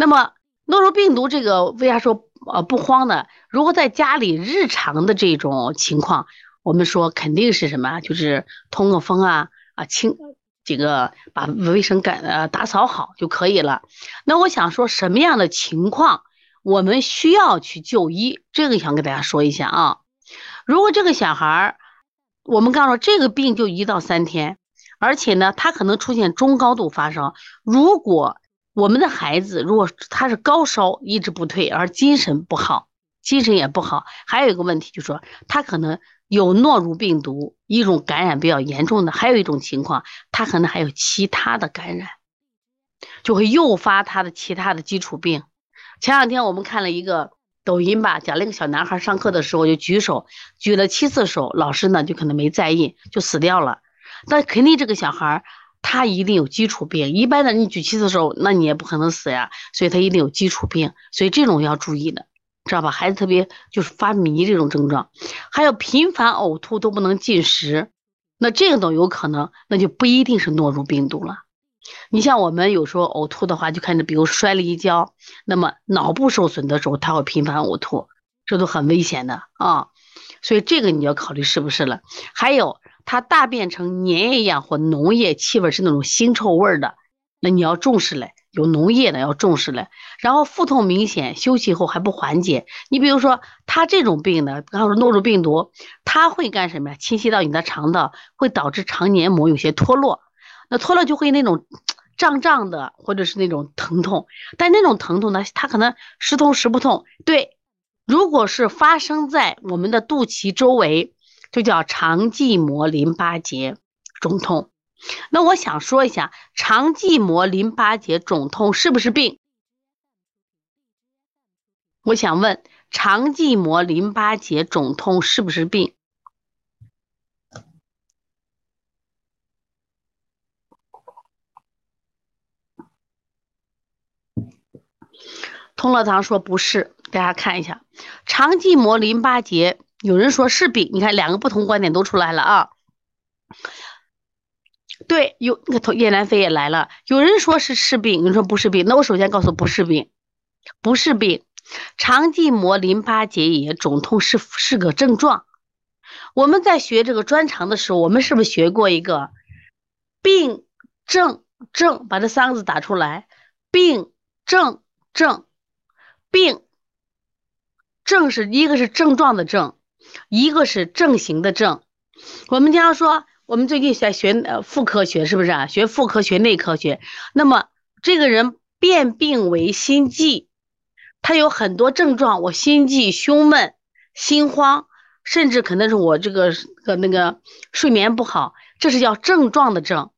那么诺如病毒这个为啥说呃不慌呢？如果在家里日常的这种情况，我们说肯定是什么？就是通个风啊啊清这个把卫生干呃打扫好就可以了。那我想说什么样的情况我们需要去就医？这个想跟大家说一下啊。如果这个小孩儿，我们刚说这个病就一到三天，而且呢，他可能出现中高度发烧。如果我们的孩子如果他是高烧一直不退，而精神不好，精神也不好，还有一个问题就是说他可能有诺如病毒一种感染比较严重的，还有一种情况，他可能还有其他的感染，就会诱发他的其他的基础病。前两天我们看了一个。抖音吧，讲那个小男孩上课的时候就举手，举了七次手，老师呢就可能没在意，就死掉了。但肯定这个小孩他一定有基础病，一般的你举七次手，那你也不可能死呀，所以他一定有基础病，所以这种要注意的，知道吧？孩子特别就是发迷这种症状，还有频繁呕吐都不能进食，那这个都有可能，那就不一定是诺如病毒了。你像我们有时候呕吐的话，就看着，比如摔了一跤，那么脑部受损的时候，他会频繁呕吐，这都很危险的啊。所以这个你要考虑是不是了。还有它大便成粘液一样或脓液，气味是那种腥臭味的，那你要重视嘞。有脓液的要重视嘞。然后腹痛明显，休息后还不缓解。你比如说他这种病呢，刚说诺如病毒，它会干什么呀？侵袭到你的肠道，会导致肠黏膜有些脱落。那脱落就会那种胀胀的，或者是那种疼痛，但那种疼痛呢，它可能时痛时不痛。对，如果是发生在我们的肚脐周围，就叫肠系膜淋巴结肿痛。那我想说一下，肠系膜淋巴结肿痛是不是病？我想问，肠系膜淋巴结肿痛是不是病？通乐堂说不是，大家看一下，肠系膜淋巴结，有人说是病，你看两个不同观点都出来了啊。对，有那个叶南飞也来了，有人说是是病，有人说不是病，那我首先告诉不是病，不是病，肠系膜淋巴结炎肿痛是是个症状。我们在学这个专长的时候，我们是不是学过一个病症症，把这三个字打出来，病症症。病症是一个是症状的症，一个是症型的症。我们经常说，我们最近在学呃妇科学，是不是啊？学妇科学、内科学。那么这个人变病为心悸，他有很多症状，我心悸、胸闷、心慌，甚至可能是我这个个那个睡眠不好，这是叫症状的症。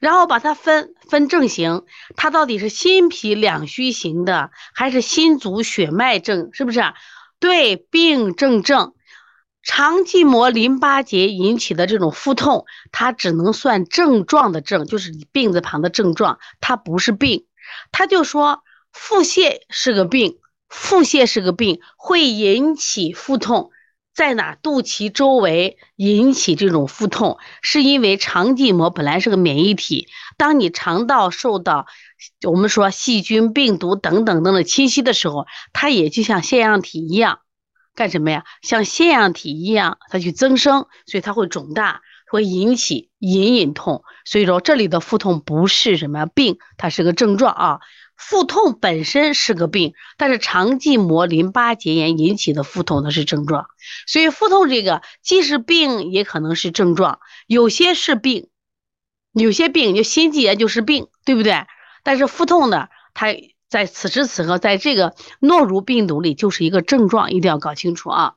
然后把它分分症型，它到底是心脾两虚型的，还是心足血脉症？是不是？对，病症症，肠系膜淋巴结引起的这种腹痛，它只能算症状的症，就是你病字旁的症状，它不是病。他就说腹泻是个病，腹泻是个病，会引起腹痛。在哪肚脐周围引起这种腹痛，是因为肠系膜本来是个免疫体，当你肠道受到我们说细菌、病毒等等等等侵袭的时候，它也就像腺样体一样，干什么呀？像腺样体一样，它去增生，所以它会肿大，会引起隐隐痛。所以说这里的腹痛不是什么病，它是个症状啊。腹痛本身是个病，但是肠系膜淋巴结炎引起的腹痛它是症状，所以腹痛这个既是病也可能是症状，有些是病，有些病就心肌炎就是病，对不对？但是腹痛呢，它在此时此刻在这个诺如病毒里就是一个症状，一定要搞清楚啊。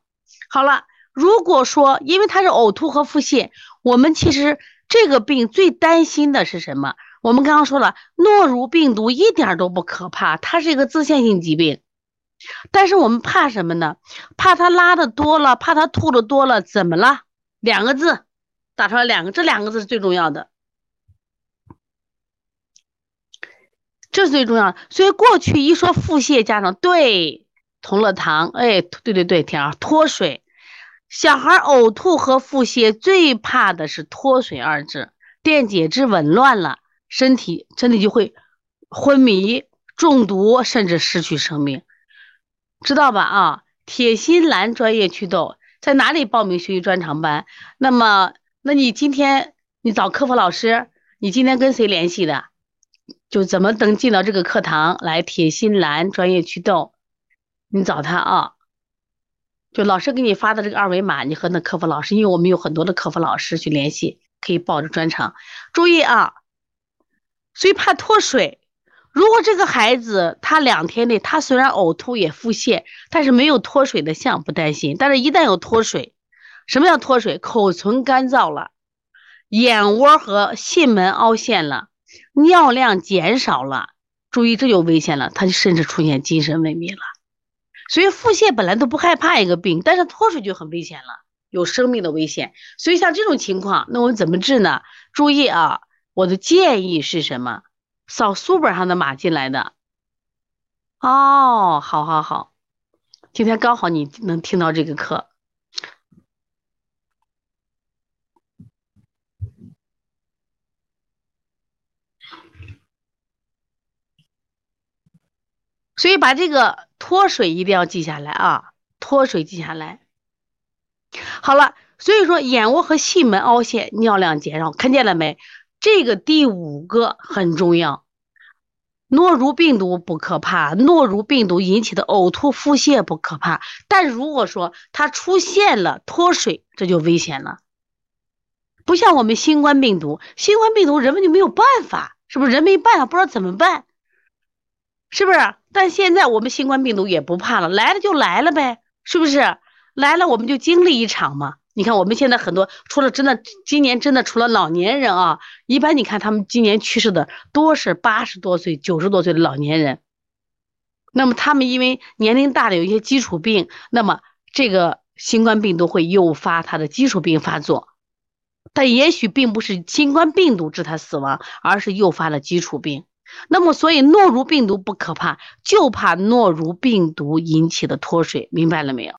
好了，如果说因为它是呕吐和腹泻，我们其实这个病最担心的是什么？我们刚刚说了，诺如病毒一点都不可怕，它是一个自限性疾病。但是我们怕什么呢？怕它拉的多了，怕它吐的多了，怎么了？两个字，打出来两个，这两个字是最重要的，这是最重要的。所以过去一说腹泻，家长对同乐糖，哎，对对对，天啊，脱水，小孩呕吐和腹泻最怕的是脱水二字，电解质紊乱了。身体身体就会昏迷、中毒甚至失去生命，知道吧？啊，铁心兰专业祛痘在哪里报名学习专长班？那么，那你今天你找客服老师，你今天跟谁联系的？就怎么登进到这个课堂来？铁心兰专业祛痘，你找他啊。就老师给你发的这个二维码，你和那客服老师，因为我们有很多的客服老师去联系，可以报着专场。注意啊，所以怕脱水。如果这个孩子他两天内他虽然呕吐也腹泻，但是没有脱水的象，不担心。但是一旦有脱水，什么叫脱水？口唇干燥了，眼窝和囟门凹陷了，尿量减少了，注意这就危险了，他就甚至出现精神萎靡了。所以腹泻本来都不害怕一个病，但是脱水就很危险了，有生命的危险。所以像这种情况，那我们怎么治呢？注意啊，我的建议是什么？扫书本上的码进来的。哦，好好好，今天刚好你能听到这个课。所以把这个脱水一定要记下来啊，脱水记下来。好了，所以说眼窝和囟门凹陷，尿量减少，看见了没？这个第五个很重要。诺如病毒不可怕，诺如病毒引起的呕吐、腹泻不可怕，但如果说它出现了脱水，这就危险了。不像我们新冠病毒，新冠病毒人们就没有办法，是不是？人没办法，不知道怎么办。是不是？但现在我们新冠病毒也不怕了，来了就来了呗，是不是？来了我们就经历一场嘛。你看我们现在很多，除了真的今年真的除了老年人啊，一般你看他们今年去世的多是八十多岁、九十多岁的老年人。那么他们因为年龄大了，有一些基础病，那么这个新冠病毒会诱发他的基础病发作，但也许并不是新冠病毒致他死亡，而是诱发了基础病。那么，所以诺如病毒不可怕，就怕诺如病毒引起的脱水，明白了没有？